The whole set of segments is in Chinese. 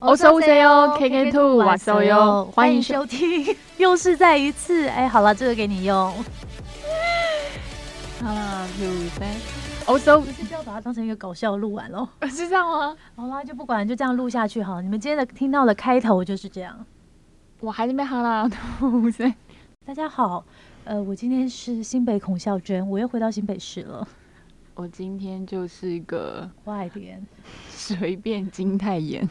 我是 O C O K K Two 我是 U，欢迎收听，又是再一次。哎，好了，这个给你用。好了，六三，O C O，是要把它当成一个搞笑录完喽？是这样吗？好啦，就不管，就这样录下去好。你们今天的听到的开头就是这样。我还是没好啦，五三，大家好，呃，我今天是新北孔孝娟，我又回到新北市了。我今天就是一个外边随便金泰妍。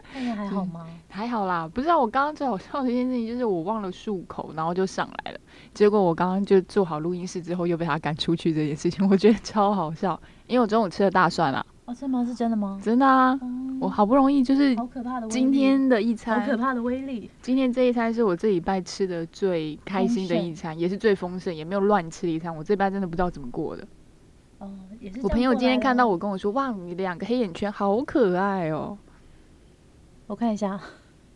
还好吗？还好啦，不知道我刚刚最好笑的一件事情就是我忘了漱口，然后就上来了。结果我刚刚就做好录音室之后，又被他赶出去这件事情，我觉得超好笑。因为我中午吃了大蒜啊。哦，真的吗？是真的吗？真的啊！我好不容易就是好可怕的今天的一餐，好可怕的威力。今天这一餐是我这礼拜吃的最开心的一餐，也是最丰盛，也没有乱吃的一餐。我这礼拜真的不知道怎么过的。哦，也是。我朋友今天看到我跟我说：“哇，你两个黑眼圈好可爱哦。”我看一下，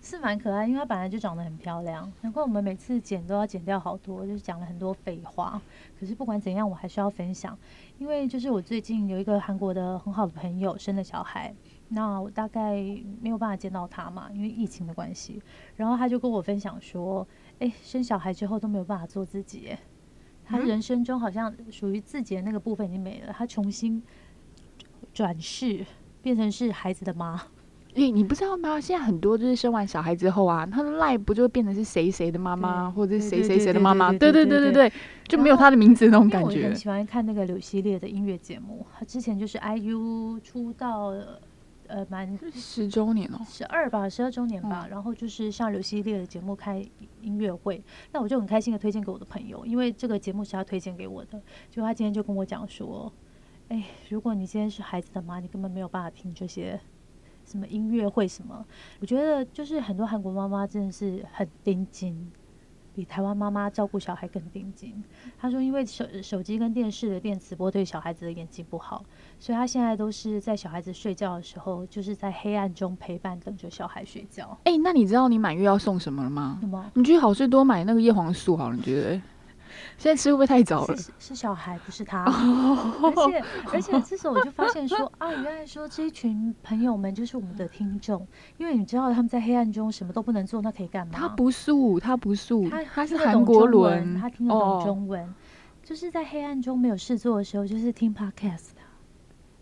是蛮可爱，因为它本来就长得很漂亮。难怪我们每次剪都要剪掉好多，就是讲了很多废话。可是不管怎样，我还是要分享，因为就是我最近有一个韩国的很好的朋友生了小孩，那我大概没有办法见到他嘛，因为疫情的关系。然后他就跟我分享说，哎，生小孩之后都没有办法做自己，他人生中好像属于自己的那个部分已经没了，他重新转世变成是孩子的妈。诶，你不知道吗？现在很多就是生完小孩之后啊，他的赖不就变成是谁谁的妈妈，或者是谁谁谁的妈妈？对对对对对，就没有他的名字那种感觉。我很喜欢看那个柳系列的音乐节目，他之前就是 IU 出道呃满十周年哦，十二吧，十二周年吧。然后就是上柳系列的节目开音乐会，那我就很开心的推荐给我的朋友，因为这个节目是他推荐给我的。就他今天就跟我讲说，哎，如果你今天是孩子的妈，你根本没有办法听这些。什么音乐会什么？我觉得就是很多韩国妈妈真的是很盯紧，比台湾妈妈照顾小孩更盯紧。她说，因为手手机跟电视的电磁波对小孩子的眼睛不好，所以她现在都是在小孩子睡觉的时候，就是在黑暗中陪伴，等着小孩睡觉。哎，那你知道你满月要送什么了吗？什么？你去好事多买那个叶黄素好了，你觉得？现在吃会不会太早了？是小孩，不是他。而且 而且，这时候我就发现说啊，原来说这一群朋友们就是我们的听众，因为你知道他们在黑暗中什么都不能做，那可以干嘛？他不素，他不素，他他是韩国伦，他听得懂中文，就是在黑暗中没有事做的时候，就是听 podcast 的。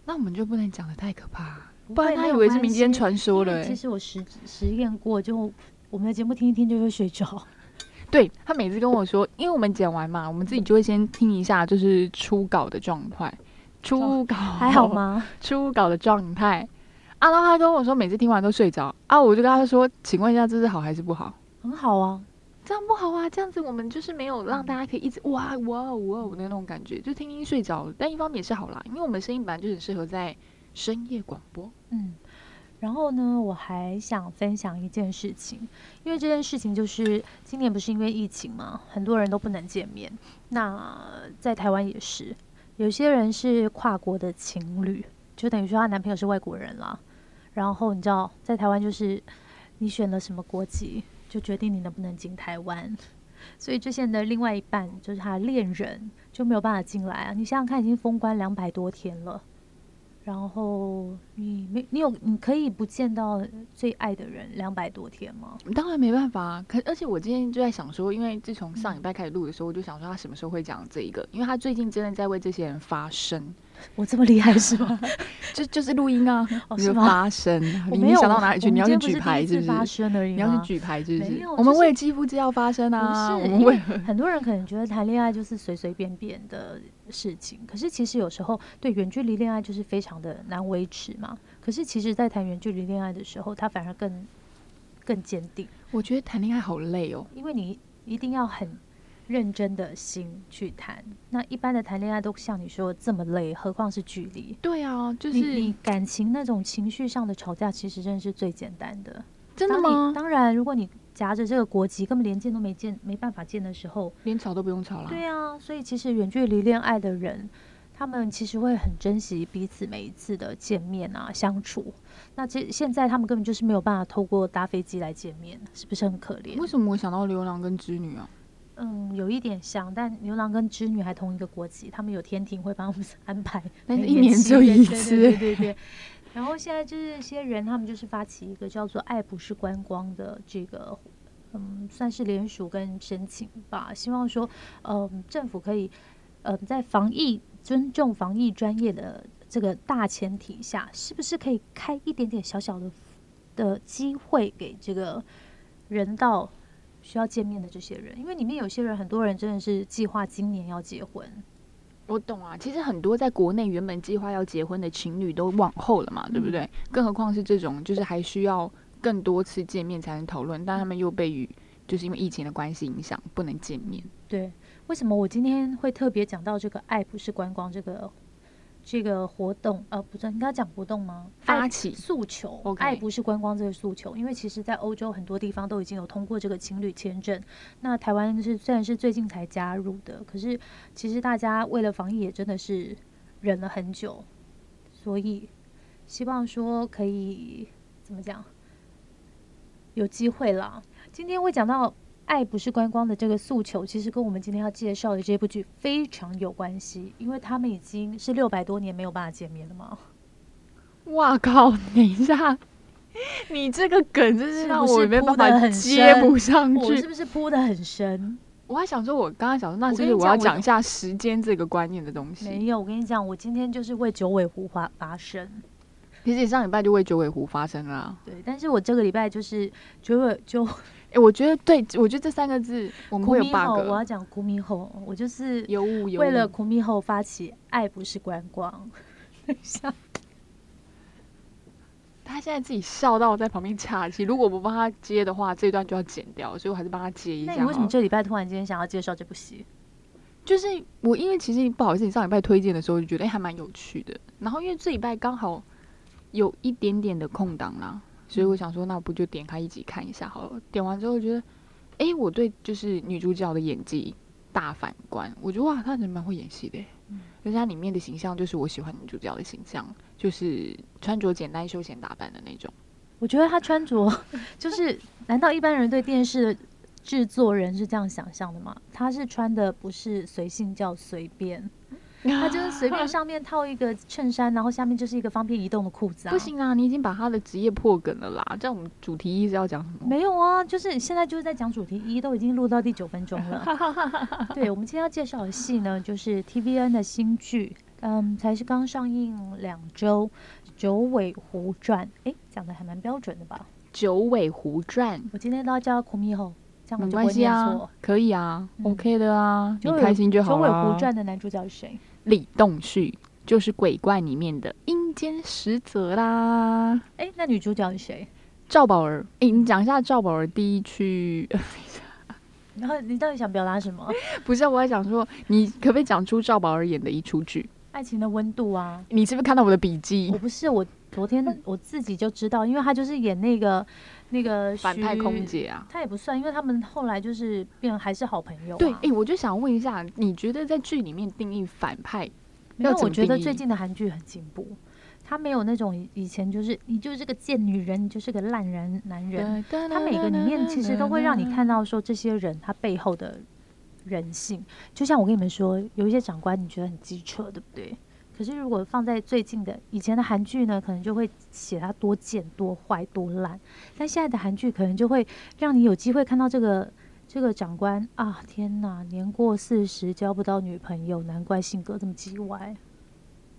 那我们就不能讲的太可怕，不然他以为是民间传说了。其实我实实验过，就我们的节目听一听就会睡着。对他每次跟我说，因为我们剪完嘛，我们自己就会先听一下，就是初稿的状态。初稿 还好吗？初稿的状态。啊，然后他跟我说，每次听完都睡着。啊，我就跟他说，请问一下，这是好还是不好？很好啊，这样不好啊，这样子我们就是没有让大家可以一直哇哇哇的那种感觉，就听听睡着了。但一方面也是好啦，因为我们声音本来就很适合在深夜广播。嗯。然后呢，我还想分享一件事情，因为这件事情就是今年不是因为疫情嘛，很多人都不能见面。那在台湾也是，有些人是跨国的情侣，就等于说她男朋友是外国人啦。然后你知道，在台湾就是你选了什么国籍，就决定你能不能进台湾。所以这些人的另外一半就是他恋人就没有办法进来啊。你想想看，已经封关两百多天了。然后你没你有你可以不见到最爱的人两百多天吗？当然没办法，可而且我今天就在想说，因为自从上礼拜开始录的时候，我就想说他什么时候会讲这一个，因为他最近真的在为这些人发声。我这么厉害是吗？就就是录音啊，你发声，你没想到哪里去？你要去举牌是不是？你要去举牌是不是？我们为肌肤之要发声啊！我们为很多人可能觉得谈恋爱就是随随便便的事情，可是其实有时候对远距离恋爱就是非常的难维持嘛。可是其实，在谈远距离恋爱的时候，他反而更更坚定。我觉得谈恋爱好累哦，因为你一定要很。认真的心去谈，那一般的谈恋爱都像你说这么累，何况是距离？对啊，就是你感情那种情绪上的吵架，其实真的是最简单的。真的吗？当然，如果你夹着这个国籍，根本连见都没见，没办法见的时候，连吵都不用吵了。对啊，所以其实远距离恋爱的人，他们其实会很珍惜彼此每一次的见面啊相处。那这现在他们根本就是没有办法透过搭飞机来见面，是不是很可怜？为什么我想到牛郎跟织女啊？嗯，有一点像，但牛郎跟织女还同一个国籍，他们有天庭会帮我们 安排，但是一年只有一次，对对对。然后现在这些人，他们就是发起一个叫做“爱不是观光”的这个，嗯，算是联署跟申请吧，希望说，嗯，政府可以，嗯，在防疫尊重防疫专业的这个大前提下，是不是可以开一点点小小的的机会给这个人道需要见面的这些人？因为里面有些人，很多人真的是计划今年要结婚。我懂啊，其实很多在国内原本计划要结婚的情侣都往后了嘛，对不对？更何况是这种，就是还需要更多次见面才能讨论，但他们又被与就是因为疫情的关系影响，不能见面。对，为什么我今天会特别讲到这个“爱不是观光”这个？这个活动，呃，不是应该讲活动吗？发起诉求，爱不是观光这个诉求，因为其实，在欧洲很多地方都已经有通过这个情侣签证。那台湾是虽然是最近才加入的，可是其实大家为了防疫也真的是忍了很久，所以希望说可以怎么讲，有机会啦。今天会讲到。爱不是观光的这个诉求，其实跟我们今天要介绍的这部剧非常有关系，因为他们已经是六百多年没有办法见面了嘛。哇靠！等一下，你这个梗真是让我没办法接不上去，是不是铺的很深？我还想说，我刚刚想说，那就是我要讲一下时间这个观念的东西。没有，我跟你讲，我今天就是为九尾狐发发声。其实上礼拜就为九尾狐发声了。对，但是我这个礼拜就是九尾就。哎，我觉得对，我觉得这三个字我们会有 bug。我要讲苦米后，我就是有物有为了苦米后发起爱不是观光。等一下，他现在自己笑到在旁边岔气。如果不帮他接的话，这段就要剪掉，所以我还是帮他接一下。那你为什么这礼拜突然间想要介绍这部戏？就是我因为其实不好意思，你上礼拜推荐的时候就觉得哎还蛮有趣的，然后因为这礼拜刚好有一点点的空档啦。所以我想说，那不就点开一集看一下好了。点完之后觉得，哎，我对就是女主角的演技大反观。我觉得哇，她人蛮会演戏的，嗯，而且她里面的形象就是我喜欢女主角的形象，就是穿着简单休闲打扮的那种。我觉得她穿着 就是，难道一般人对电视制作人是这样想象的吗？她是穿的不是随性叫随便。他就是随便上面套一个衬衫，然后下面就是一个方便移动的裤子啊！不行啊，你已经把他的职业破梗了啦！这样我们主题一是要讲什么？没有啊，就是现在就是在讲主题一，都已经录到第九分钟了。对，我们今天要介绍的戏呢，就是 TVN 的新剧，嗯，才是刚上映两周，《九尾狐传》。哎，讲的还蛮标准的吧？《九尾狐传》，我今天都要叫他苦米后。没关系啊，可以啊，OK 的啊，你开心就好九尾狐传的男主角是谁？李栋旭，就是鬼怪里面的阴间使者啦。哎，那女主角是谁？赵宝儿。哎，你讲一下赵宝儿第一区。然后你到底想表达什么？不是，我还想说，你可不可以讲出赵宝儿演的一出剧？爱情的温度啊！你是不是看到我的笔记？我不是，我昨天我自己就知道，因为他就是演那个。那个反派空姐啊，她也不算，因为他们后来就是变还是好朋友。对，哎，我就想问一下，你觉得在剧里面定义反派？因为我觉得最近的韩剧很进步，他没有那种以前就是你就是个贱女人，你就是个烂人男人。他每个里面其实都会让你看到说这些人他背后的人性。就像我跟你们说，有一些长官你觉得很机车，对不对？可是如果放在最近的以前的韩剧呢，可能就会写他多贱、多坏、多烂。但现在的韩剧可能就会让你有机会看到这个这个长官啊！天哪，年过四十交不到女朋友，难怪性格这么叽歪。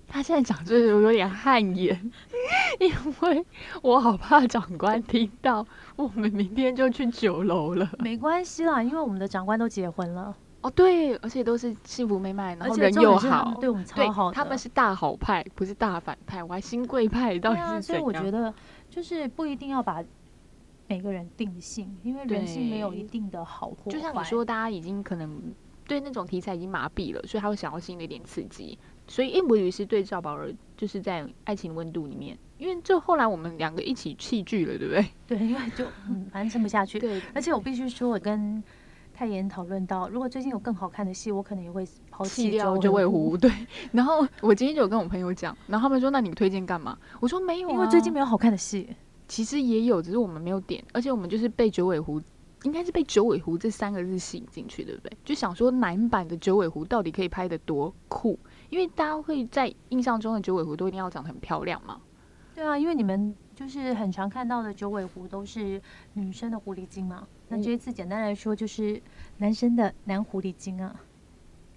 他现在讲这个有点汗颜，因为我好怕长官听到，我们明天就去酒楼了。没关系啦，因为我们的长官都结婚了。哦，对，而且都是幸福美满，然后人又好，对我们超好。他们是大好派，不是大反派。我还新贵派，到底是所以我觉得，就是不一定要把每个人定性，因为人性没有一定的好或坏。就像你说，大家已经可能对那种题材已经麻痹了，所以他会想要新的一点刺激。所以应博宇是对赵宝儿，就是在《爱情温度》里面，因为就后来我们两个一起弃剧了，对不对？对，因为就嗯，反正撑不下去。对，而且我必须说，我跟太妍讨论到，如果最近有更好看的戏，我可能也会抛弃掉九尾狐。对，然后我今天就有跟我朋友讲，然后他们说：“那你们推荐干嘛？”我说：“没有，因为最近没有好看的戏。其实也有，只是我们没有点，而且我们就是被九尾狐，应该是被九尾狐这三个字吸引进去，对不对？就想说男版的九尾狐到底可以拍的多酷？因为大家会在印象中的九尾狐都一定要长得很漂亮嘛。对啊，因为你们就是很常看到的九尾狐都是女生的狐狸精嘛。那这一次简单来说就是男生的男狐狸精啊，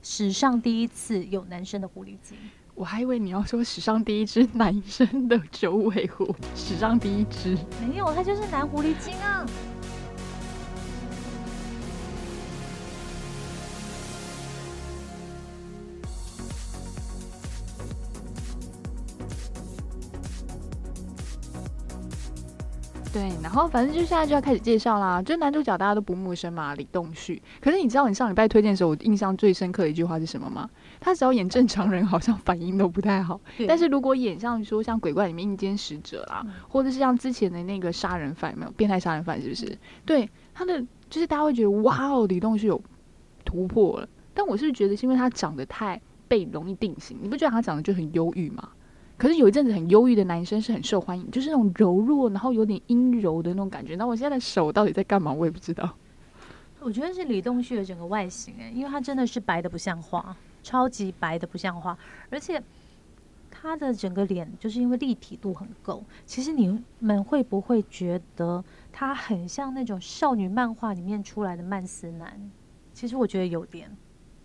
史上第一次有男生的狐狸精。我还以为你要说史上第一只男生的九尾狐，史上第一只没有，他就是男狐狸精啊。对，然后反正就现在就要开始介绍啦。就男主角大家都不陌生嘛，李栋旭。可是你知道你上礼拜推荐的时候，我印象最深刻的一句话是什么吗？他只要演正常人，好像反应都不太好。但是如果演像说像鬼怪里面阴间使者啦，或者是像之前的那个杀人犯，没有变态杀人犯是不是？对，他的就是大家会觉得哇哦，李栋旭有突破了。但我是觉得是因为他长得太被容易定型，你不觉得他长得就很忧郁吗？可是有一阵子很忧郁的男生是很受欢迎，就是那种柔弱，然后有点阴柔的那种感觉。那我现在的手到底在干嘛？我也不知道。我觉得是李栋旭的整个外形，哎，因为他真的是白的不像话，超级白的不像话，而且他的整个脸就是因为立体度很够。其实你们会不会觉得他很像那种少女漫画里面出来的曼斯男？其实我觉得有点。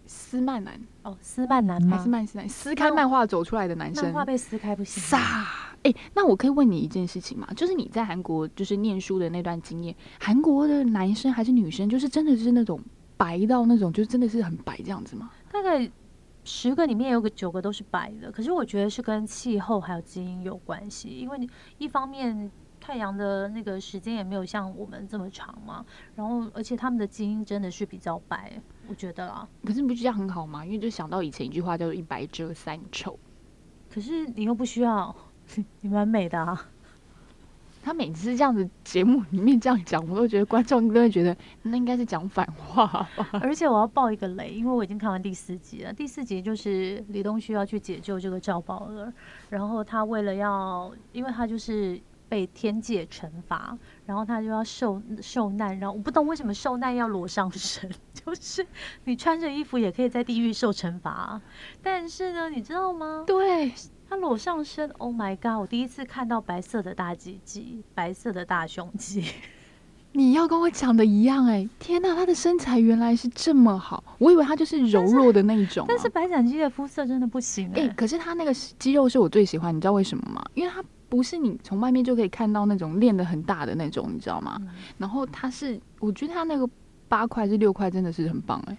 斯曼男哦，斯曼男吗？还是曼斯男？撕开漫画走出来的男生，漫画被撕开不行。傻哎，那我可以问你一件事情吗？就是你在韩国就是念书的那段经验，韩国的男生还是女生，就是真的是那种白到那种，就真的是很白这样子吗？大概十个里面有个九个都是白的，可是我觉得是跟气候还有基因有关系，因为你一方面。太阳的那个时间也没有像我们这么长嘛，然后而且他们的基因真的是比较白，我觉得啦。可是你不觉得这样很好吗？因为就想到以前一句话叫做“一白遮三丑”。可是你又不需要，你蛮美的啊。他每次这样子节目里面这样讲，我都觉得观众都会觉得那应该是讲反话吧。而且我要爆一个雷，因为我已经看完第四集了。第四集就是李东旭要去解救这个赵宝儿，然后他为了要，因为他就是。被天界惩罚，然后他就要受受难，然后我不懂为什么受难要裸上身，就是你穿着衣服也可以在地狱受惩罚，但是呢，你知道吗？对他裸上身，Oh my god！我第一次看到白色的大鸡鸡，白色的大胸肌。你要跟我讲的一样哎，天哪，他的身材原来是这么好，我以为他就是柔弱的那一种。但是白斩鸡的肤色真的不行哎，可是他那个肌肉是我最喜欢，你知道为什么吗？因为他。不是你从外面就可以看到那种练的很大的那种，你知道吗？然后他是，我觉得他那个八块是六块，真的是很棒哎，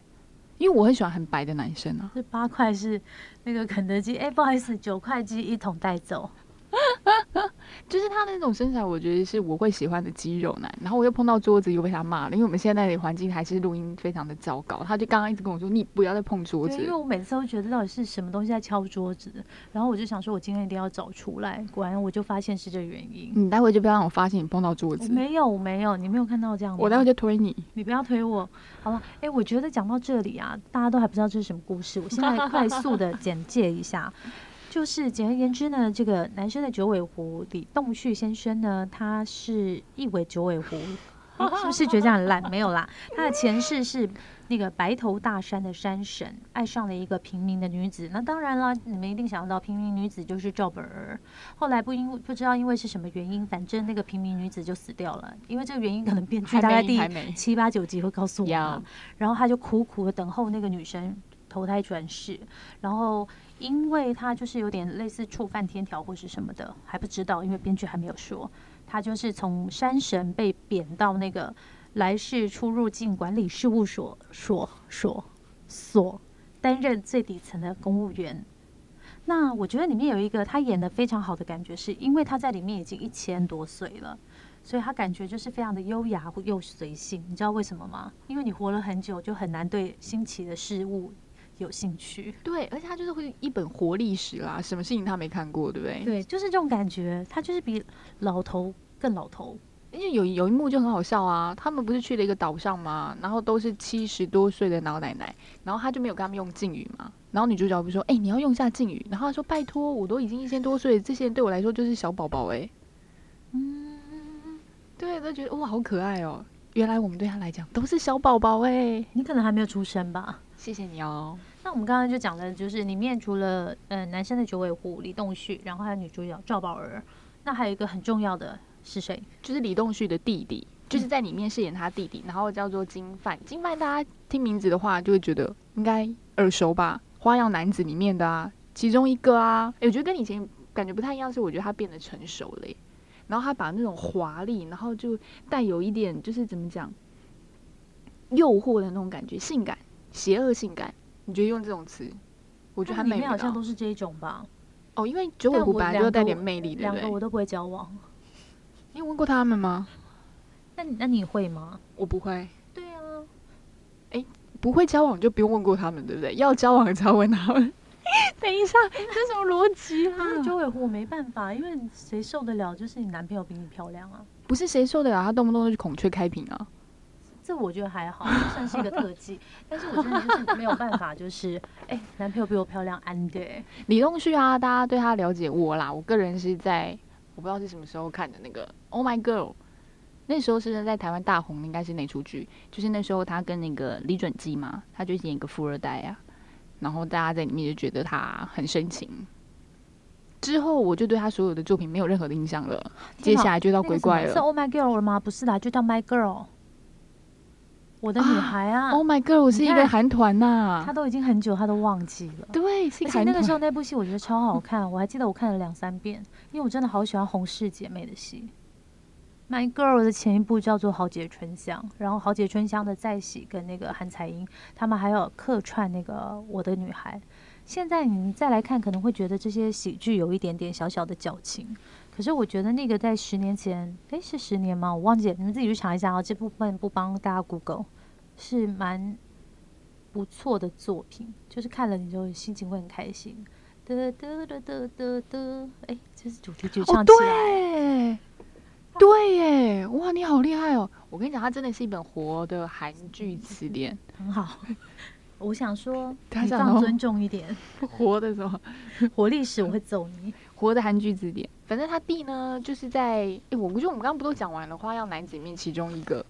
因为我很喜欢很白的男生啊。这八块是那个肯德基，哎，不好意思，九块鸡一桶带走。就是他那种身材，我觉得是我会喜欢的肌肉男。然后我又碰到桌子，又被他骂了。因为我们现在的环境还是录音非常的糟糕。他就刚刚一直跟我说：“你不要再碰桌子。”因为我每次都觉得到底是什么东西在敲桌子。然后我就想说，我今天一定要找出来。果然，我就发现是这原因。你待会就不要让我发现你碰到桌子。没有，没有，你没有看到这样。我待会就推你。你不要推我，好了。哎，我觉得讲到这里啊，大家都还不知道这是什么故事。我现在快速的 简介一下。就是简而言之呢，这个男生的九尾狐李栋旭先生呢，他是一尾九尾狐，是不是觉得这样烂？没有啦，他的前世是那个白头大山的山神，爱上了一个平民的女子。那当然了，你们一定想到平民女子就是赵本儿。后来不因不知道因为是什么原因，反正那个平民女子就死掉了。因为这个原因可能编剧大概第七八九集会告诉我们。然后他就苦苦的等候那个女生投胎转世，然后。因为他就是有点类似触犯天条或是什么的，还不知道，因为编剧还没有说。他就是从山神被贬到那个来世出入境管理事务所所所所担任最底层的公务员。那我觉得里面有一个他演的非常好的感觉，是因为他在里面已经一千多岁了，所以他感觉就是非常的优雅又随性。你知道为什么吗？因为你活了很久，就很难对新奇的事物。有兴趣，对，而且他就是会一本活历史啦，什么事情他没看过，对不对？对，就是这种感觉，他就是比老头更老头。因为有有一幕就很好笑啊，他们不是去了一个岛上吗？然后都是七十多岁的老奶奶，然后他就没有跟他们用敬语嘛。然后女主角不是说：“哎，你要用下敬语。”然后他说：“拜托，我都已经一千多岁，这些人对我来说就是小宝宝哎。”嗯，对，都觉得哇，好可爱哦。原来我们对他来讲都是小宝宝哎。你可能还没有出生吧？谢谢你哦。那我们刚刚就讲的，就是里面除了呃男生的九尾狐李栋旭，然后还有女主角赵宝儿那还有一个很重要的是谁？就是李栋旭的弟弟，就是在里面饰演他弟弟，然后叫做金范。金范大家听名字的话，就会觉得应该耳熟吧，《花样男子》里面的啊，其中一个啊。诶我觉得跟以前感觉不太一样，是我觉得他变得成熟了耶，然后他把那种华丽，然后就带有一点就是怎么讲，诱惑的那种感觉，性感、邪恶性感。你觉得用这种词，我觉得他里面好像都是这一种吧。哦，因为九尾狐本来就带点魅力，对不对？两个我都不会交往。你有问过他们吗？那你那你会吗？我不会。对啊，不会交往就不用问过他们，对不对？要交往才要问他们。等一下，这什么逻辑啊？九尾狐我没办法，因为谁受得了？就是你男朋友比你漂亮啊，不是谁受得了他动不动就去孔雀开屏啊？这我觉得还好，算是一个特技。但是我真的就是没有办法，就是哎、男朋友比我漂亮，安对。李栋旭啊，大家对他了解我啦，我个人是在我不知道是什么时候看的那个《Oh My Girl》，那时候是在台湾大红，应该是那出剧，就是那时候他跟那个李准基嘛，他就演一个富二代啊，然后大家在里面就觉得他很深情。之后我就对他所有的作品没有任何的印象了，接下来就到鬼怪了。是 Oh My Girl 了吗？不是啦，就叫 My Girl。我的女孩啊，Oh My Girl 是一个韩团呐她，都已经很久，她都忘记了。对，而个韩团。且那个时候那部戏我觉得超好看，我还记得我看了两三遍，因为我真的好喜欢洪氏姐妹的戏。My Girl 的前一部叫做《豪杰春香》，然后《豪杰春香》的再喜跟那个韩彩英，他们还有客串那个《我的女孩》。现在你再来看，可能会觉得这些喜剧有一点点小小的矫情，可是我觉得那个在十年前，诶，是十年吗？我忘记了，你们自己去查一下啊。这部分不帮大家 Google，是蛮不错的作品，就是看了你就心情会很开心。得得得得得得，哎，这是主题曲哦，唱起来，对，对耶，哇，你好厉害哦！我跟你讲，它真的是一本活的韩剧词典，很好。我想说，他想说你放尊重一点，活的什么？活历史我会揍你。活的韩剧词典。反正他弟呢，就是在，哎，我觉得我们刚刚不都讲完了《花样男子》里面其中一个，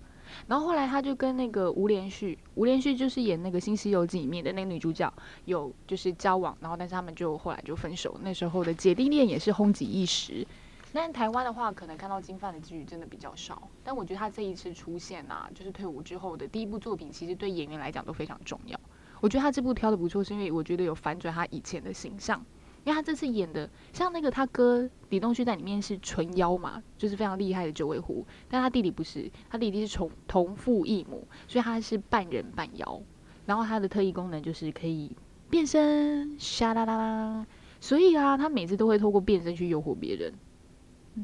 然后后来他就跟那个吴连旭，吴连旭就是演那个《新西游记》里面的那个女主角有就是交往，然后但是他们就后来就分手。那时候的姐弟恋也是轰极一时。但台湾的话，可能看到金范的剧真的比较少。但我觉得他这一次出现啊，就是退伍之后的第一部作品，其实对演员来讲都非常重要。我觉得他这部挑的不错，是因为我觉得有反转他以前的形象。因为他这次演的像那个他哥李东旭在里面是纯妖嘛，就是非常厉害的九尾狐，但他弟弟不是，他弟弟是同同父异母，所以他是半人半妖。然后他的特异功能就是可以变身，沙啦啦啦。所以啊，他每次都会透过变身去诱惑别人。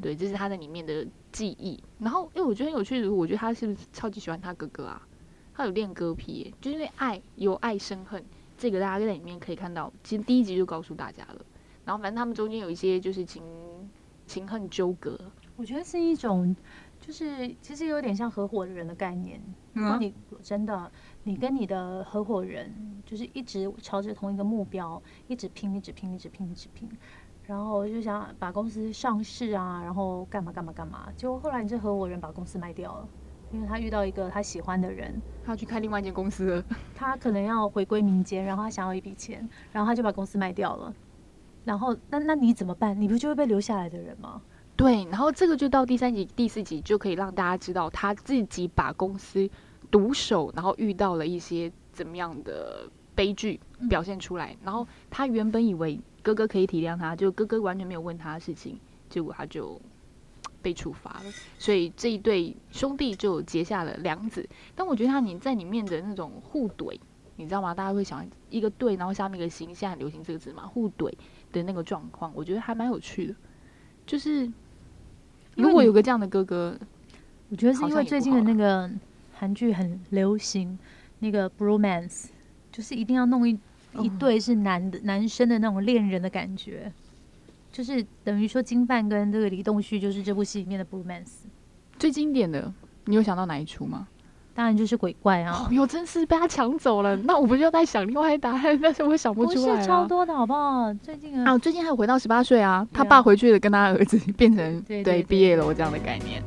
对，这是他在里面的记忆。然后，因为我觉得很有趣的，我觉得他是不是超级喜欢他哥哥啊？他有练歌癖耶，就是因为爱由爱生恨，这个大家在里面可以看到。其实第一集就告诉大家了。然后反正他们中间有一些就是情情恨纠葛。我觉得是一种，就是其实有点像合伙人的概念。如果嗯你真的，你跟你的合伙人就是一直朝着同一个目标，一直拼，一直拼，一直拼，一直拼，然后就想把公司上市啊，然后干嘛干嘛干嘛。结果后来你这合伙人把公司卖掉了，因为他遇到一个他喜欢的人，他要去开另外一间公司了。他可能要回归民间，然后他想要一笔钱，然后他就把公司卖掉了。然后那那你怎么办？你不就会被留下来的人吗？对，然后这个就到第三集、第四集就可以让大家知道他自己把公司独守，然后遇到了一些怎么样的悲剧嗯表现出来。然后他原本以为哥哥可以体谅他，就哥哥完全没有问他的事情，结果他就被处罚了。所以这一对兄弟就结下了梁子。但我觉得他你在里面的那种互怼，你知道吗？大家会想一个对，然后下面一个心，现在很流行这个字嘛，互怼的那个状况，我觉得还蛮有趣的。就是如果有个这样的哥哥，我觉得是因为最近的那个韩剧很流行，那个 bromance，就是一定要弄一一嗯对是男的男生的那种恋人的感觉，就是等于说金范跟这个李栋旭就是这部戏里面的 bromance，最经典的，你有想到哪一出吗？当然就是鬼怪啊哦，，有，真是被他抢走了。那我不就在想另外一答案，但是我想不不出来不。是超多的好不好？最近啊啊，最近还有回到十八岁啊，他爸回去了，跟他儿子变成对毕业了这样的概念。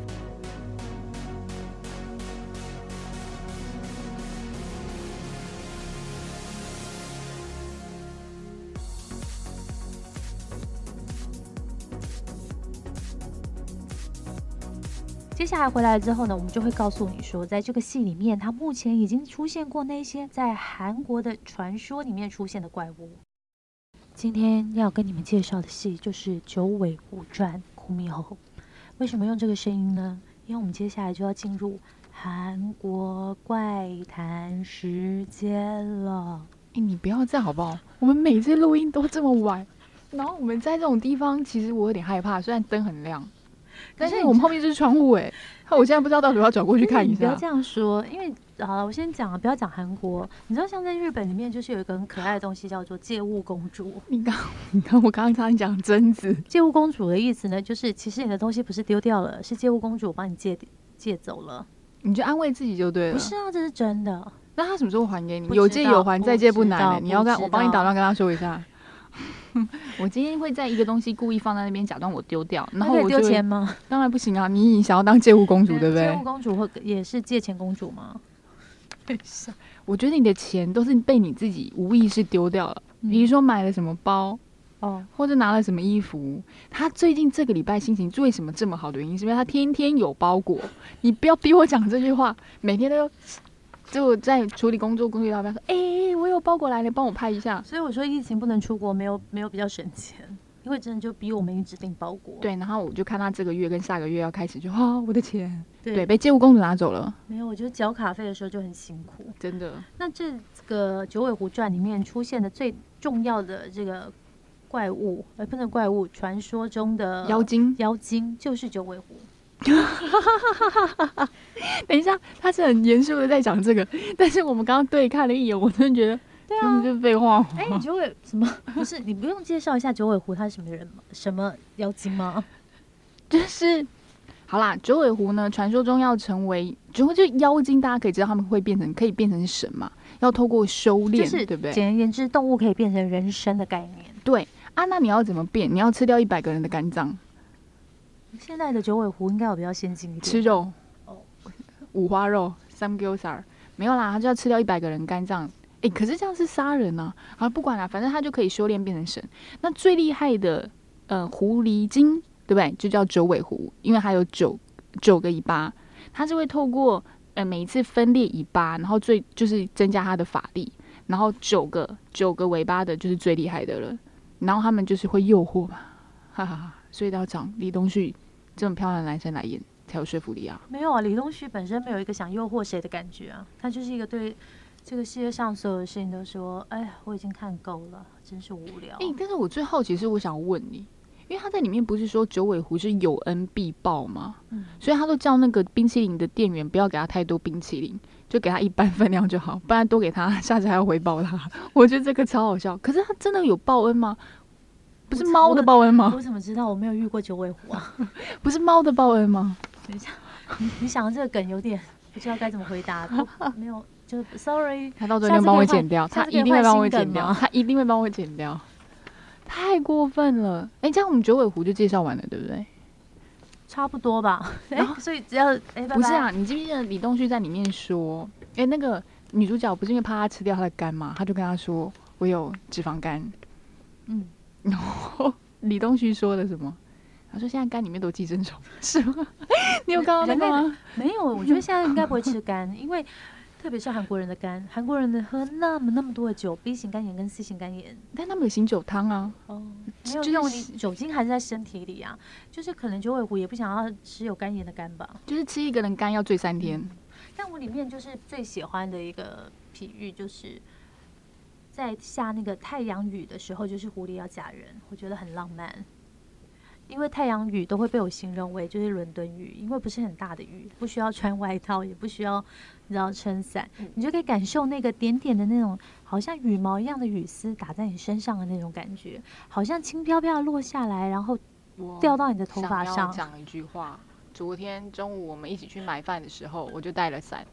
接下来回来之后呢，我们就会告诉你说，在这个戏里面，它目前已经出现过那些在韩国的传说里面出现的怪物。今天要跟你们介绍的戏就是《九尾狐传》哭猕猴。为什么用这个声音呢？因为我们接下来就要进入韩国怪谈时间了。哎，你不要这样好不好？我们每次录音都这么晚，然后我们在这种地方，其实我有点害怕。虽然灯很亮，但是我们后面就是窗户哎。我现在不知道到底要转过去看一下。不要这样说，因为好了，我先讲，不要讲韩国。你知道，像在日本里面，就是有一个很可爱的东西，叫做借物公主。你刚，你看我刚刚差点讲贞子。借物公主的意思呢，就是其实你的东西不是丢掉了，是借物公主帮你借借走了，你就安慰自己就对了。不是啊，这是真的。那他什么时候还给你？有借有还，再借不难。你要跟我帮你打断跟他说一下。我今天会在一个东西故意放在那边，假装我丢掉，然后我丢钱吗？当然不行啊！你想要当借物公主，对不对？借物公主或也是借钱公主吗？我觉得你的钱都是被你自己无意识丢掉了。比如说买了什么包哦，或者拿了什么衣服。他最近这个礼拜心情为什么这么好的原因，是因为他天天有包裹。你不要逼我讲这句话，每天都。就在处理工作，工作老板说：“哎，我有包裹来了，帮我拍一下。”所以我说疫情不能出国，没有没有比较省钱，因为真的就逼我们指定包裹。对，然后我就看他这个月跟下个月要开始，就啊，我的钱，对，被借物公主拿走了。没有，我觉得缴卡费的时候就很辛苦，真的。那这个九尾狐传里面出现的最重要的这个怪物，呃，不能怪物，传说中的妖精，妖精就是九尾狐。等一下，他是很严肃的在讲这个，但是我们刚刚对看了一眼，我真的觉得，对啊，就废话。哎，九尾什么？不是，你不用介绍一下九尾狐他是什么人吗？什么妖精吗？就是好啦，九尾狐呢，传说中要成为，就就妖精，大家可以知道他们会变成，可以变成神嘛？要透过修炼，对不对？简而言之，动物可以变成人身的概念。对啊，那你要怎么变？你要吃掉一百个人的肝脏。现在的九尾狐应该有比较先进一点，吃肉哦，五花肉三 g i s a r 没有啦，他就要吃掉一百个人肝脏，哎，可是这样是杀人呢。好，不管了，反正他就可以修炼变成神。那最厉害的，呃，狐狸精对不对？就叫九尾狐，因为它有九九个尾巴，它是会透过呃每一次分裂尾巴，然后最就是增加它的法力，然后九个九个尾巴的就是最厉害的了。然后他们就是会诱惑嘛，哈哈哈。所以要找李东旭。这么漂亮的男生来演才有说服力啊！没有啊，李东旭本身没有一个想诱惑谁的感觉啊，他就是一个对这个世界上所有的事情都说：“哎，我已经看够了，真是无聊。”哎，但是我最好奇是，我想问你，因为他在里面不是说九尾狐是有恩必报吗？嗯，所以他都叫那个冰淇淋的店员不要给他太多冰淇淋，就给他一半分量就好，不然多给他，下次还要回报他。我觉得这个超好笑。可是他真的有报恩吗？不是猫的报恩吗？我怎么知道？我没有遇过九尾狐啊！不是猫的报恩吗？等一下，你想的这个梗有点不知道该怎么回答。没有，就是 sorry。他到最后帮我剪掉，他一定会帮我剪掉，他一定会帮我剪掉。太过分了！哎，这样我们九尾狐就介绍完了，对不对？差不多吧。哎，所以只要哎，不是啊，你记不记得李东旭在里面说，哎，那个女主角不是因为怕他吃掉他的肝嘛，他就跟他说我有脂肪肝。嗯。然后李东旭说了什么？他说现在肝里面都寄生虫，是吗？你有看到吗？没有，我觉得现在应该不会吃肝，因为特别是韩国人的肝，韩国人的喝那么那么多的酒，B 型肝炎跟 C 型肝炎，但他们有醒酒汤啊。哦，没有用酒精还是在身体里啊，就是可能九尾狐也不想要吃有肝炎的肝吧，就是吃一个人肝要醉三天。但我里面就是最喜欢的一个比喻就是。在下那个太阳雨的时候，就是狐狸要嫁人，我觉得很浪漫。因为太阳雨都会被我形容为就是伦敦雨，因为不是很大的雨，不需要穿外套，也不需要你知道撑伞，你就可以感受那个点点的那种好像羽毛一样的雨丝打在你身上的那种感觉，好像轻飘飘落下来，然后掉到你的头发上。讲一句话，昨天中午我们一起去买饭的时候，我就带了伞，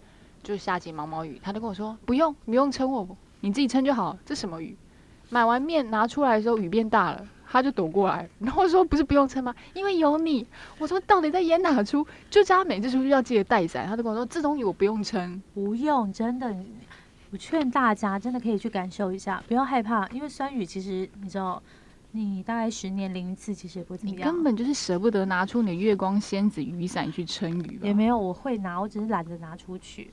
就下起毛毛雨，他就跟我说不用，不用撑我。你自己撑就好。这什么雨？买完面拿出来的时候雨变大了，他就躲过来。然后说不是不用撑吗？因为有你。我说到底在演哪出？就叫他每次出去要记得带伞。他就跟我说这种雨我不用撑，不用真的。我劝大家真的可以去感受一下，不要害怕，因为酸雨其实你知道你大概十年淋一次，其实也不怎么样。根本就是舍不得拿出你的月光仙子雨伞去撑雨吧？也没有，我会拿，我只是懒得拿出去。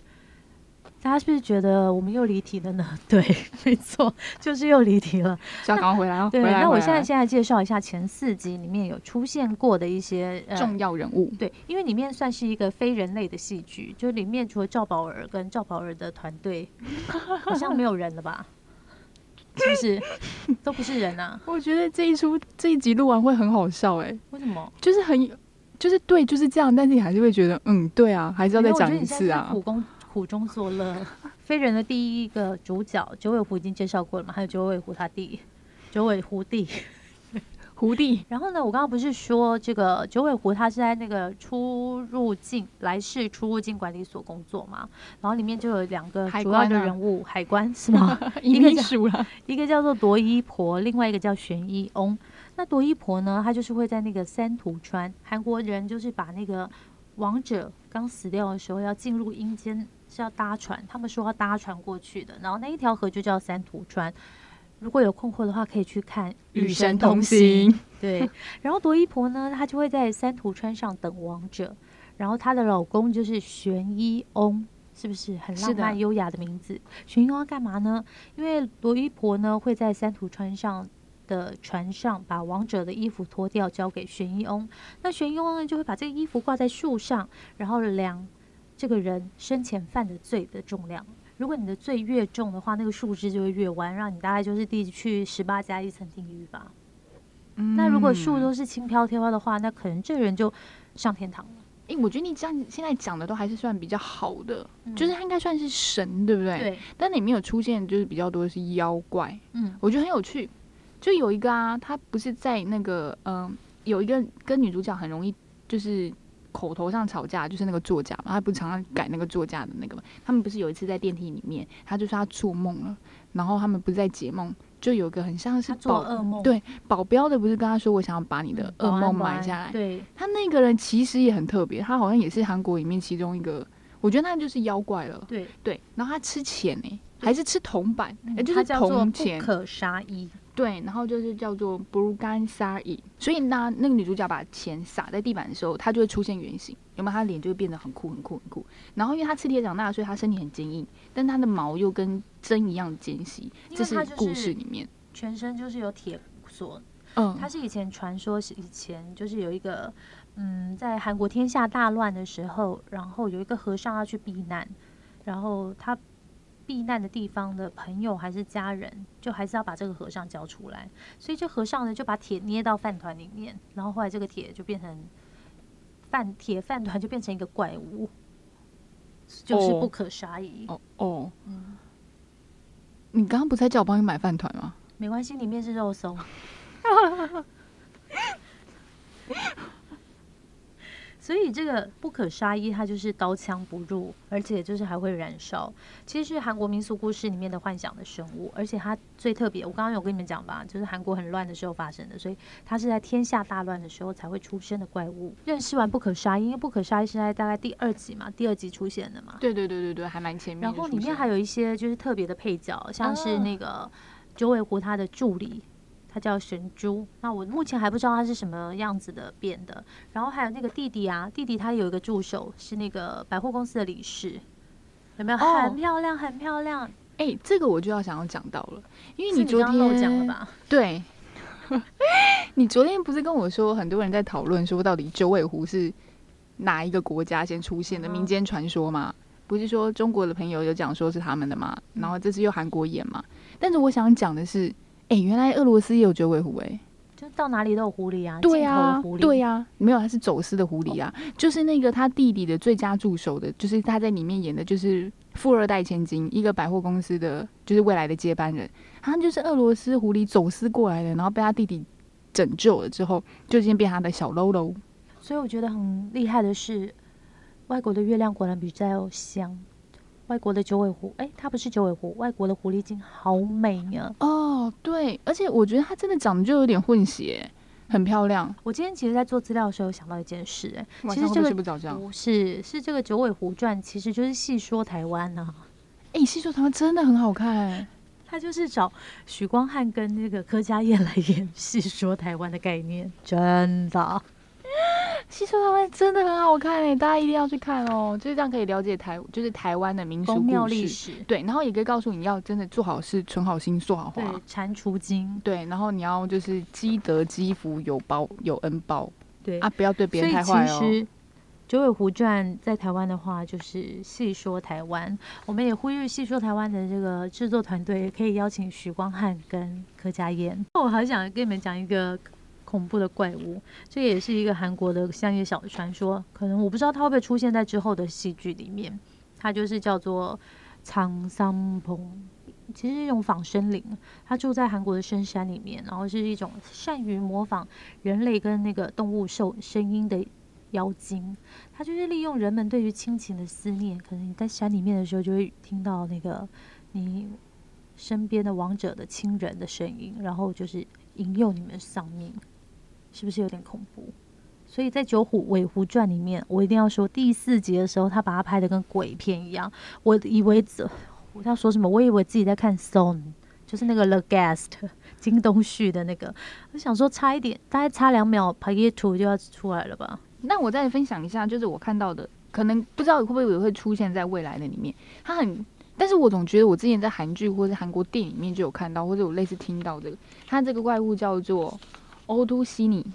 大家是不是觉得我们又离题了呢？对，没错，就是又离题了。是要赶快回来哦。对，那我现在现在介绍一下前四集里面有出现过的一些呃重要人物，对，因为里面算是一个非人类的戏剧，就里面除了赵宝儿跟赵宝儿的团队，好像没有人了吧？是不是？都不是人啊？我觉得这一出这一集录完会很好笑哎、为什么？就是很就是对就是这样，但是你还是会觉得嗯对啊，还是要再讲一次啊苦中作乐。飞人的第一个主角九尾狐已经介绍过了嘛？还有九尾狐他弟，九尾狐弟。狐弟然后呢，我刚刚不是说这个九尾狐他是在那个出入境来世出入境管理所工作嘛？然后里面就有两个主要的人物，海关是吗？移 一个叫 一个叫做夺衣婆，另外一个叫玄衣翁。那夺衣婆呢，她就是会在那个三途川，韩国人就是把那个王者刚死掉的时候要进入阴间是要搭船，他们说要搭船过去的，然后那一条河就叫三途川。如果有困惑的话，可以去看《与神同行》。对，然后夺衣婆呢，她就会在三途川上等王者，然后她的老公就是玄一翁，是不是很浪漫优雅的名字？玄一翁要干嘛呢？因为夺衣婆呢会在三途川上的船上把王者的衣服脱掉，交给玄一翁。那玄一翁呢就会把这个衣服挂在树上，然后量这个人生前犯的罪的重量。如果你的罪越重的话，那个树枝就会越弯，让你大概就是地去十八加一层地狱吧。嗯那如果树嗯都是轻飘飘的话，那可能这个人就上天堂了。诶、我觉得你这样现在讲的都还是算比较好的，嗯就是他应该算是神，对不对？。对，但里面有出现就是比较多的是妖怪，嗯，我觉得很有趣。就有一个啊，他不是在那个嗯、有一个跟女主角很容易就是口头上吵架，就是那个作家嘛，他不是常常改那个作家的那个嘛。他们不是有一次在电梯里面，他就说他做梦了，然后他们不是在解梦，就有个很像是他做保噩梦，对保镖的，不是跟他说我想要把你的嗯，噩梦买下来。对，他那个人其实也很特别，他好像也是韩国里面其中一个，我觉得那就是妖怪了。对，对，然后他吃钱呢、还是吃铜板，也、就是铜钱。可杀一。对，然后就是叫做 b u r g a n s a r i 所以那那个女主角把钱撒在地板的时候，她就会出现原形，有没有？她脸就会变得很酷、很酷、很酷。然后因为她吃铁长大，所以她身体很坚硬，但她的毛又跟针一样尖细，这是故事里面。全身就是有铁锁。嗯，它是以前传说是以前就是有一个，嗯，在韩国天下大乱的时候，然后有一个和尚要去避难，然后他避难的地方的朋友还是家人，就还是要把这个和尚交出来，所以这和尚呢就把铁捏到饭团里面，然后后来这个铁就变成饭铁饭团就变成一个怪物，就是哦不可杀疑。哦哦，嗯，你刚刚不是在叫我帮你买饭团吗？没关系，里面是肉松。所以这个不可杀一，它就是刀枪不入，而且就是还会燃烧。其实是韩国民俗故事里面的幻想的生物，而且它最特别，我刚刚有跟你们讲吧，就是韩国很乱的时候发生的，所以它是在天下大乱的时候才会出生的怪物。认识完不可杀一，因为不可杀一是在大概第二集嘛，第二集出现的嘛。对对对对对，还蛮前面然。后里面还有一些就是特别的配角，像是啊那个九尾狐它的助理，他叫神猪。那我目前还不知道他是什么样子的变的。然后还有那个弟弟啊，弟弟他有一个助手是那个百货公司的理事，有没有？哦很漂亮，很漂亮。哎、这个我就要想要讲到了，因为你昨刚刚漏讲了吧？对，你昨天不是跟我说，很多人在讨论说，到底九尾狐是哪一个国家先出现的嗯民间传说吗？不是说中国的朋友有讲说是他们的吗？嗯然后这次又韩国演嘛？但是我想讲的是，哎、原来俄罗斯也有九尾狐哎、就到哪里都有狐狸啊，对啊狐，狸，对啊，没有，它是走私的狐狸啊，就是那个他弟弟的最佳助手的，就是他在里面演的，就是富二代千金，一个百货公司的，就是未来的接班人，他就是俄罗斯狐狸走私过来的，然后被他弟弟拯救了之后，就先变他的小喽喽。所以我觉得很厉害的是，外国的月亮果然比较香。外国的九尾狐，哎，它不是九尾狐，外国的狐狸精好美呀、哦，对，而且我觉得它真的长得就有点混血，很漂亮。我今天其实，在做资料的时候有想到一件事、哎，其实这个睡不是，是这个九尾狐传，其实就是细说台湾呐、哎、细说台湾真的很好看，他就是找许光汉跟那个柯佳燕来演戏，说台湾的概念，真的。戏说台湾真的很好看诶，大家一定要去看哦，就是这样可以了解台，就是台湾的民俗庙。历史，对，然后也可以告诉你要真的做好事、存好心、说好对话。，蟾蜍精，对，然后你要就是积德积福，有报有恩报对啊，不要对别人太坏九尾狐传》在台湾的话，就是细说台湾。我们也呼吁细说台湾的这个制作团队，可以邀请许光汉跟柯佳嬿。我好想跟你们讲一个恐怖的怪物，这也是一个韩国的乡野小传说，可能我不知道它会不会出现在之后的戏剧里面。它就是叫做苍桑蓬。其实是一种仿生灵，它住在韩国的深山里面，然后是一种善于模仿人类跟那个动物兽声音的妖精，它就是利用人们对于亲情的思念，可能你在山里面的时候就会听到那个你身边的亡者的亲人的声音，然后就是引诱你们丧命，是不是有点恐怖？所以在《九虎尾狐传》里面，我一定要说第四集的时候，他把它拍的跟鬼片一样，我以为这我要说什么，我以为自己在看《Song》，就是那个《The Guest》金东旭的那个，我想说差一点，大概差两秒，拍页图就要出来了吧？那我再分享一下，就是我看到的，可能不知道会不会也会出现在未来的里面。他很，但是我总觉得我之前在韩剧或者韩国电影里面就有看到，或者有类似听到这个。他这个怪物叫做欧突西尼，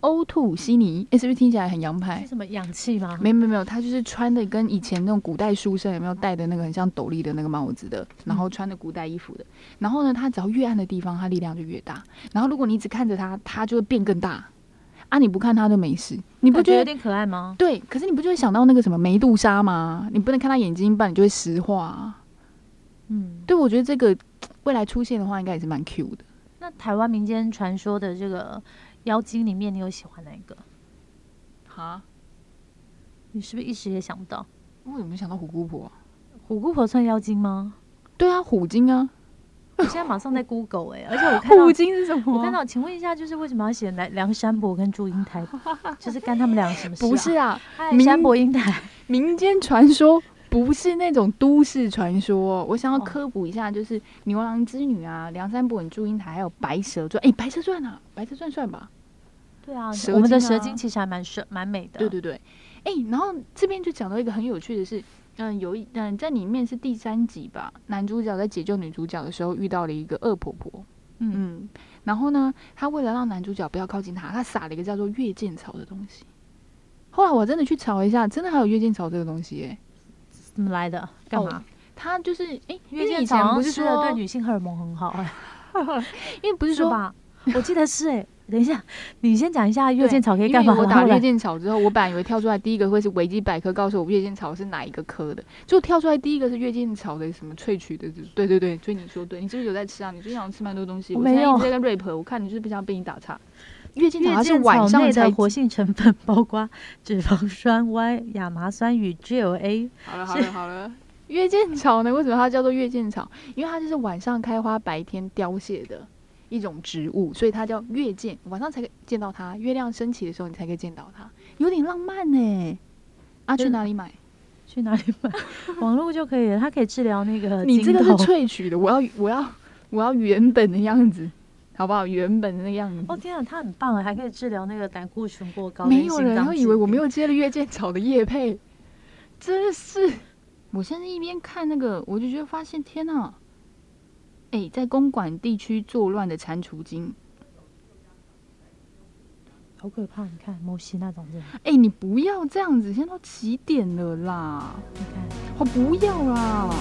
欧兔西尼，诶，是不是听起来很洋派是？什么氧气吗？没有没有没有，他就是穿的跟以前那种古代书生有没有戴的那个很像斗笠的那个帽子的，然后穿的古代衣服的。然后呢，他只要越暗的地方，他力量就越大。然后如果你只看着他，他就会变更大。啊，你不看他就没事，你不觉得？有点可爱吗？对，可是你不就会想到那个什么梅杜莎吗？你不能看他眼睛，不然你就会石化啊。嗯，对，我觉得这个未来出现的话，应该也是蛮 Q 的。那台湾民间传说的这个妖精里面，你有喜欢哪一个？哈，你是不是一时也想不到？我有没有想到虎姑婆啊、虎姑婆算妖精吗？对啊，虎精啊，我现在马上在 Google 哎、而且我看到虎精是什么？我看到，请问一下，就是为什么要写梁梁山伯跟祝英台？就是干他们俩什么事、啊？不是啊，哎，山伯英台。民间传说不是那种都市传说。我想要哦科普一下，就是牛郎织女啊、梁山伯与祝英台，还有白蛇传。哎、白蛇传啊，白蛇传算吧？对啊，蛇我们的蛇精其实还蛮蛇蛮美的。对对对。哎、然后这边就讲到一个很有趣的是，嗯，有一嗯，在里面是第三集吧，男主角在解救女主角的时候遇到了一个恶婆婆。嗯，嗯，然后呢，他为了让男主角不要靠近她，他撒了一个叫做月见草的东西。后来我真的去查一下，真的还有月见草这个东西耶、怎么来的？干嘛？它就是哎，因月见为以前草不是说对女性荷尔蒙很好哎、因为不是说是吧？我记得是哎、等一下，你先讲一下月见草可以干嘛？为我打月见草之后，我本来以为跳出来第一个会是维基百科告诉我月见草是哪一个科的，就跳出来第一个是月见草的什么萃取的，对对对，所以你说对，你是不是有在吃啊？你最近好像吃蛮多东西，我没有我现在一直在跟 rap，我看你就是不想被你打岔。月见草是晚上的活性成分 包括脂肪酸 Y、亚麻酸与 GLA。好了好了好了，月见草呢？为什么它叫做月见草？因为它就是晚上开花，白天凋谢的一种植物，所以它叫月见。晚上才可以见到它，月亮升起的时候你才可以见到它，有点浪漫呢。啊，去哪里买？去哪里买？网络就可以了，它可以治疗那个你这个是萃取的，我要我要我要原本的样子，好不好？原本的那个样子。哦天啊，他很棒啊，还可以治疗那个胆固醇过高。没有人会以为我没有。接了月见草的叶配，真是。我现在一边看那个，我就觉得发现天呐、哎、在公馆地区作乱的蟾蜍精，好可怕！你看摩西那种人，哎、你不要这样子，现在都几点了啦？你看我不要啦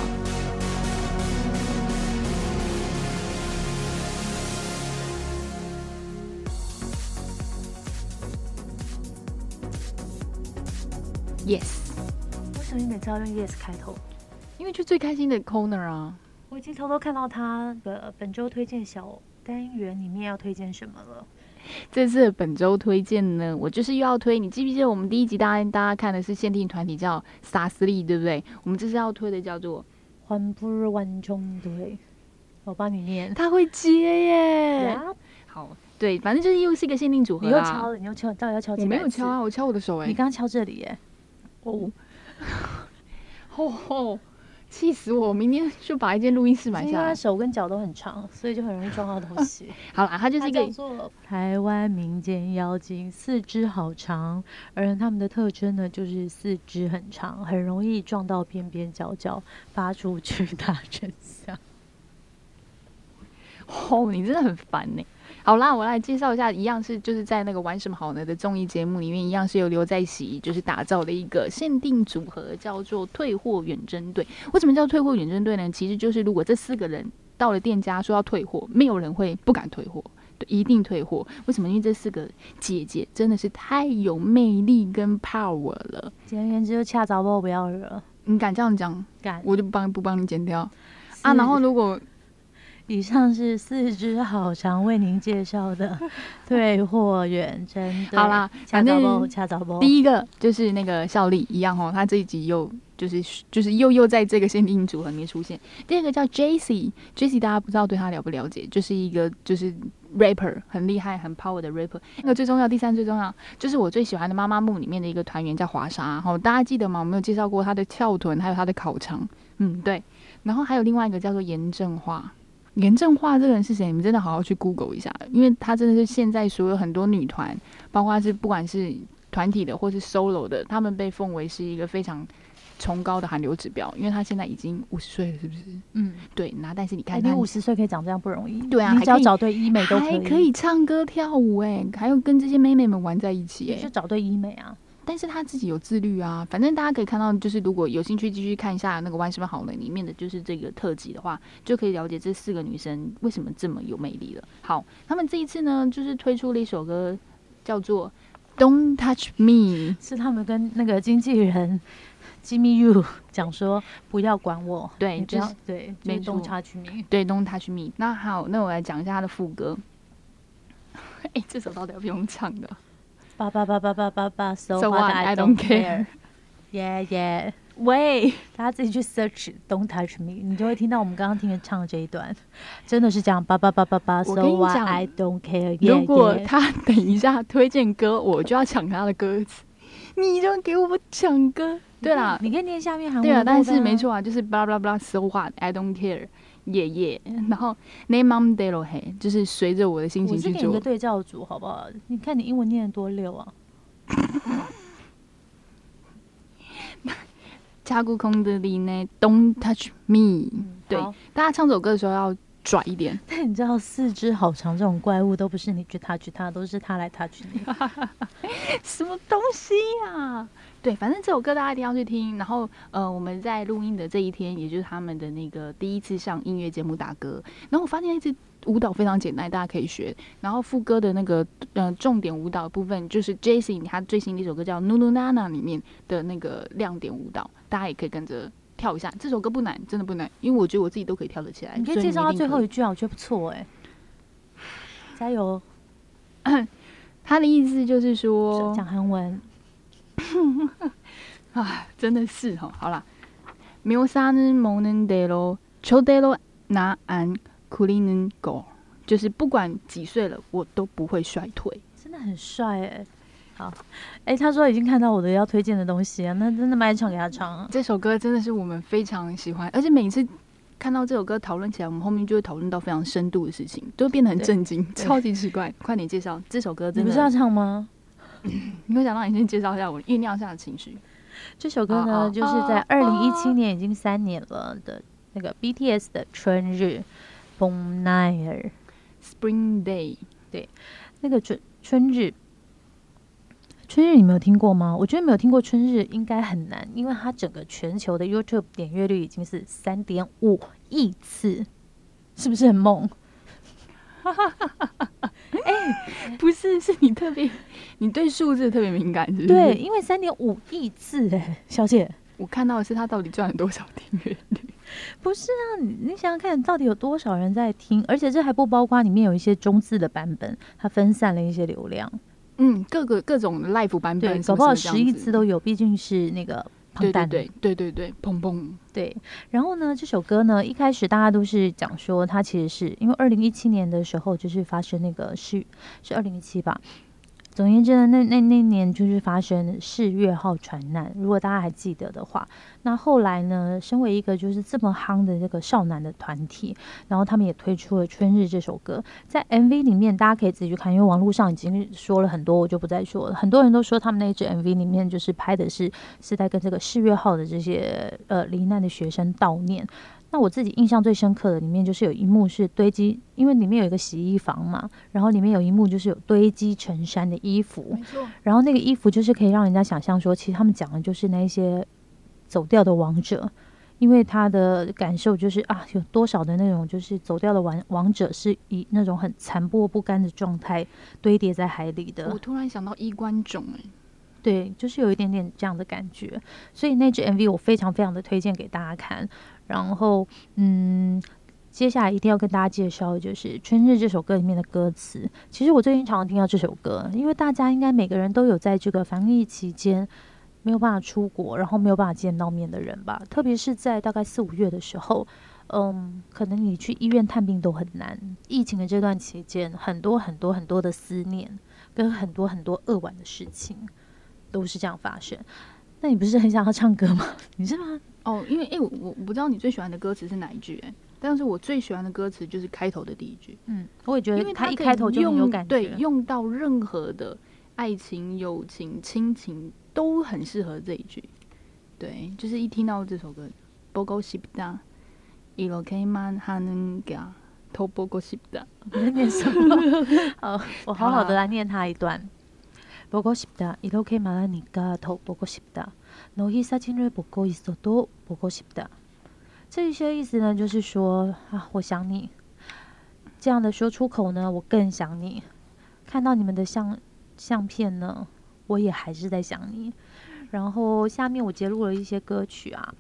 ！Yes，为什么你每次要用 yes 开头？因为就最开心的 corner 啊。我已经偷偷看到他的本周推荐小单元里面要推荐什么了。这次的本周推荐呢，我就是又要推。你记不记得我们第一集大家大家看的是限定团体叫萨斯利，对不对？我们这次要推的叫做欢不日万中对，我帮你念。他会接耶。呀好，对，反正就是又是一个限定组合啦。你又敲了，你又敲，到底要敲几我没有敲啊，我敲我的手哎。你刚刚敲这里耶。哦，吼 吼，气死我！我明天就把一间录音室买因为他来。手跟脚都很长，所以就很容易撞到东西。好啦，他就是它一个叫做台湾民间妖精，四肢好长，而他们的特征呢，就是四肢很长，很容易撞到边边角角，发出巨大 声响。哦，你真的很烦呢。好啦，我来介绍一下，一样是就是在那个玩什么好呢的综艺节目里面，一样是由刘在熙就是打造的一个限定组合，叫做退货远征队。为什么叫退货远征队呢？其实就是如果这四个人到了店家说要退货，没有人会不敢退货。对，一定退货。为什么？因为这四个姐姐真的是太有魅力跟 power 了。简而言之，就恰早包不要惹，你敢这样讲，敢我就不帮不帮你剪掉啊。然后如果以上是四只好强为您介绍的 退货远征队。好啦，恰反正早包，恰早包。第一个就是那个效力一样哦，他这一集又就是就是又又在这个限定组合里面出现。第二个叫 J.C.，J.C. 大家不知道对他了不了解，就是一个就是 rapper 很厉害很 power 的 rapper。那个最重要，第三最重要就是我最喜欢的妈妈木里面的一个团员叫华莎，哦，大家记得吗？我们有介绍过他的翘臀，还有他的烤肠，嗯，对。然后还有另外一个叫做严正化。严正化这个人是谁？你们真的好好去 Google 一下，因为他真的是现在所有很多女团，包括是不管是团体的或是 solo 的，他们被奉为是一个非常崇高的韩流指标，因为他现在已经五十岁了，是不是？嗯，对，那但是你哎，看他你五十岁可以长这样不容易。对啊你只要找对医美都还可以。可以唱歌跳舞，哎，还有跟这些妹妹们玩在一起，哎就，找对医美啊。但是他自己有自律啊，反正大家可以看到，就是如果有兴趣继续看一下那个《玩什么好呢》里面的就是这个特辑的话，就可以了解这四个女生为什么这么有魅力了。好，他们这一次呢，就是推出了一首歌，叫做《Don't Touch Me》。是他们跟那个经纪人 Jimmy Yu 讲说不要管我，对你不要就是对，没就是东错插曲你。对，Don't Touch Me。那好，那我来讲一下他的副歌。哎、这首到底要不用唱的叭叭叭叭叭叭叭，So So what? I don't don't care。Yeah yeah，喂，大家自己去 search Don't Touch Me，你就会听到我们刚刚听的唱的这一段，真的是这样叭叭叭叭叭，So what I don't care。如果他等一下推荐歌，我就要抢他的歌词，你就给我抢歌。对啦，你可以念下面韩文对啊，但是没。错啊，就是 blah blah blah so what I don't care，耶耶。然后 name on d e l o hey，就是随着我的心情去做我是给你个。对照组，好不好？你看你英文念的多溜啊！加固空的里呢，Don't touch me。对大家唱这首歌的时候要拽一点。但你知道四肢好长这种怪物都不是你去 touch 它，都是它来 touch 你。什么东西呀、对，反正这首歌大家一定要去听。然后，呃，我们在录音的这一天，也就是他们的那个第一次上音乐节目打歌。然后我发现那支舞蹈非常简单，大家可以学。然后副歌的那个呃重点舞蹈部分，就是 Jason 他最新的一首歌叫《Nunu Nana》里面的那个亮点舞蹈，大家也可以跟着跳一下。这首歌不难，真的不难，因为我觉得我自己都可以跳得起来。你可以介绍他一定可以最后一句啊，我觉得不错哎、加油！他的意思就是说，讲韩文，啊，真的是哈，好啦。묘사는먹는대로저대로나안구리는 거， 就是不管几岁了，我都不会衰退。真的很帅哎、好，哎、他说已经看到我的要推荐的东西啊，那真的蛮唱给他唱啊。这首歌真的是我们非常喜欢，而且每次看到这首歌讨论起来，我们后面就会讨论到非常深度的事情，都会变得很对震惊，对超级奇怪。快点介绍这首歌，真你不是要的，唱吗？ 你会想到你先介绍一下我酝酿下的情绪。这首歌呢，就是在二零一七哦年已经三年了的那个 BTS 的《春日》Bon Night Spring Day，对那个春春日。春日你没有听过吗？我觉得没有听过春日应该很难，因为它整个全球的 YouTube 点阅率已经是三点五亿次，是不是很猛？不是，是你特别，你对数字特别敏感，是不是？对，，因为三点五亿次哎，小姐，我看到的是他到底赚了多少订阅率。不是啊，你你想想看，到底有多少人在听？而且这还不包括里面有一些中字的版本，它分散了一些流量，嗯，各个各种的 live 版本搞不好十亿次都有，毕竟是那个胖对对。对对对对，砰砰，对，然后呢，这首歌呢，一开始大家都是讲说，它其实是因为二零一七年的时候，就是发生那个是是二零一七吧，总言之呢，那那那年就是发生世越号船难，如果大家还记得的话，那后来呢，身为一个就是这么夯的这个少男的团体，然后他们也推出了《春日》这首歌，在 MV 里面大家可以自己去看，因为网络上已经说了很多，我就不再说了。很多人都说他们那支 MV 里面就是拍的是是在跟这个世越号的这些呃罹难的学生悼念。那我自己印象最深刻的里面就是有一幕是堆积，因为里面有一个洗衣房嘛，然后里面有一幕就是有堆积成山的衣服，没错，然后那个衣服就是可以让人家想象说，其实他们讲的就是那些走掉的王者，因为他的感受就是啊，有多少的那种就是走掉的王王者是以那种很残破不堪的状态堆叠在海里的我，突然想到衣冠冢，哎，对，就是有一点点这样的感觉，所以那支 MV 我非常非常的推荐给大家看。然后，嗯，接下来一定要跟大家介绍的就是《春日》这首歌里面的歌词。其实我最近常常听到这首歌，因为大家应该每个人都有在这个防疫期间没有办法出国，然后没有办法见到面的人吧。特别是在大概四五月的时候，嗯，可能你去医院探病都很难。疫情的这段期间，很多很多很多的思念，跟很多很多扼腕的事情，都是这样发生。那你不是很想要唱歌吗？你是吗？哦，因为哎、我我不知道你最喜欢的歌词是哪一句哎、但是我最喜欢的歌词就是开头的第一句，嗯，我也觉因得他一为可以开头就很有用感觉。对，用到任何的爱情、友情、亲情都很适合这一句。对，就是一听到这首歌，보고싶다이렇게만하는게더보고싶다。你在念什么？好，我好好的来念他一段。 보고싶다이렇게말하니까더보고싶다너희사진을보고있어도보고싶다。这一些意思呢，就是说啊，我想你。这样的说出口呢，我更想你。看到你们的相相片呢，我也还是在想你。然后下面我截录了一些歌曲啊，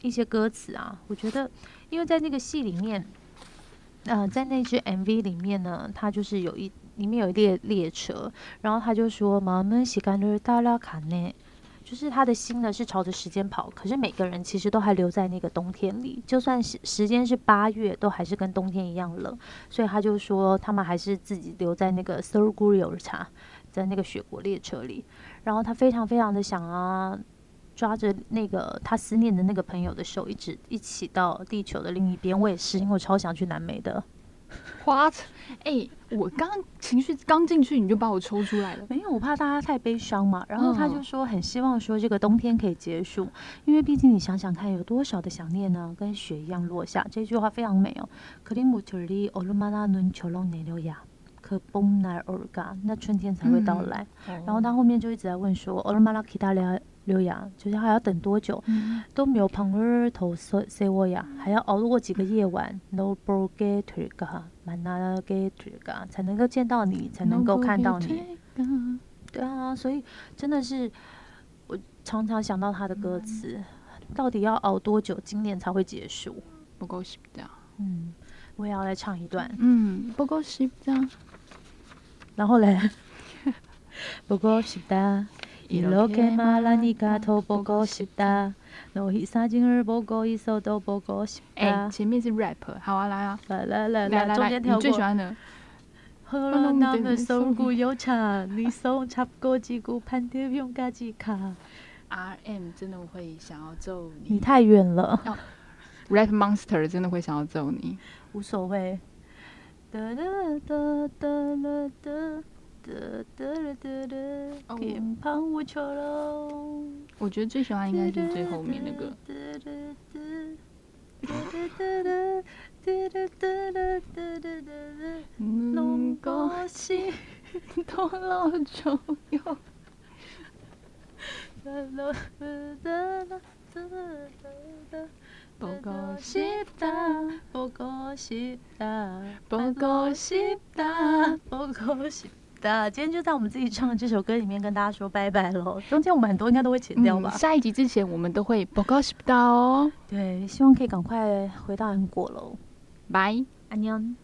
一些歌词啊，我觉得，因为在那个戏里面，呃，在那支 MV 里面呢，它就是有一 里面有一列列车然后他就说妈妈喜欢的大料卡内就是他的心呢是朝着时间跑可是每个人其实都还留在那个冬天里。就算是时间是八月都还是跟冬天一样冷。所以他就说他们还是自己留在那个 surgury 有茶在那个雪国列车里。然后他非常非常的想啊抓着那个他思念的那个朋友的手一直一起到地球的另一边。我也是因为我超想去南美的。What？哎、我刚刚情绪刚进去，你就把我抽出来了。没有，我怕大家太悲伤嘛。然后他就嗯说很希望说这个冬天可以结束，因为毕竟你想想看，有多少的想念呢，跟雪一样落下。这句话非常美哦。그림무틀리얼마나눈처럼내려야그봄날올까？那春天才会到来。然后他后面就一直在问说얼마나기다려 刘样，就是还要等多久？都没有旁人头说说我呀，还要熬过几个夜晚，才能够见到你，才能够看到你。对啊，所以真的是我常常想到他的歌词，到底要熬多久，今年才会结束？不够时间。嗯，我也要来唱一段。嗯，不够时间。然后嘞，不够时间。 이렇게 말하니까 더 보고 싶다 너희 사진을 보고 있어도 보고 싶 哎、 다 前面是 rap，好啊，来啊，来来来来，来来来，你中间跳过。最喜欢的。 허런남은 서구 요차 네손잡고 지구 반대편까지 가。 RM 真的会想要揍你你太远了， ，Rap Monster 真的会想要揍你。无所谓。哒哒哒哒啦哒哒 我觉得最喜欢应该是最后面那个。的，今天就在我们自己唱的这首歌里面跟大家说拜拜喽。中间我们很多应该都会剪掉吧、下一集之前我们都会报告不到哦。对，希望可以赶快回到韩国喽。拜，安妞。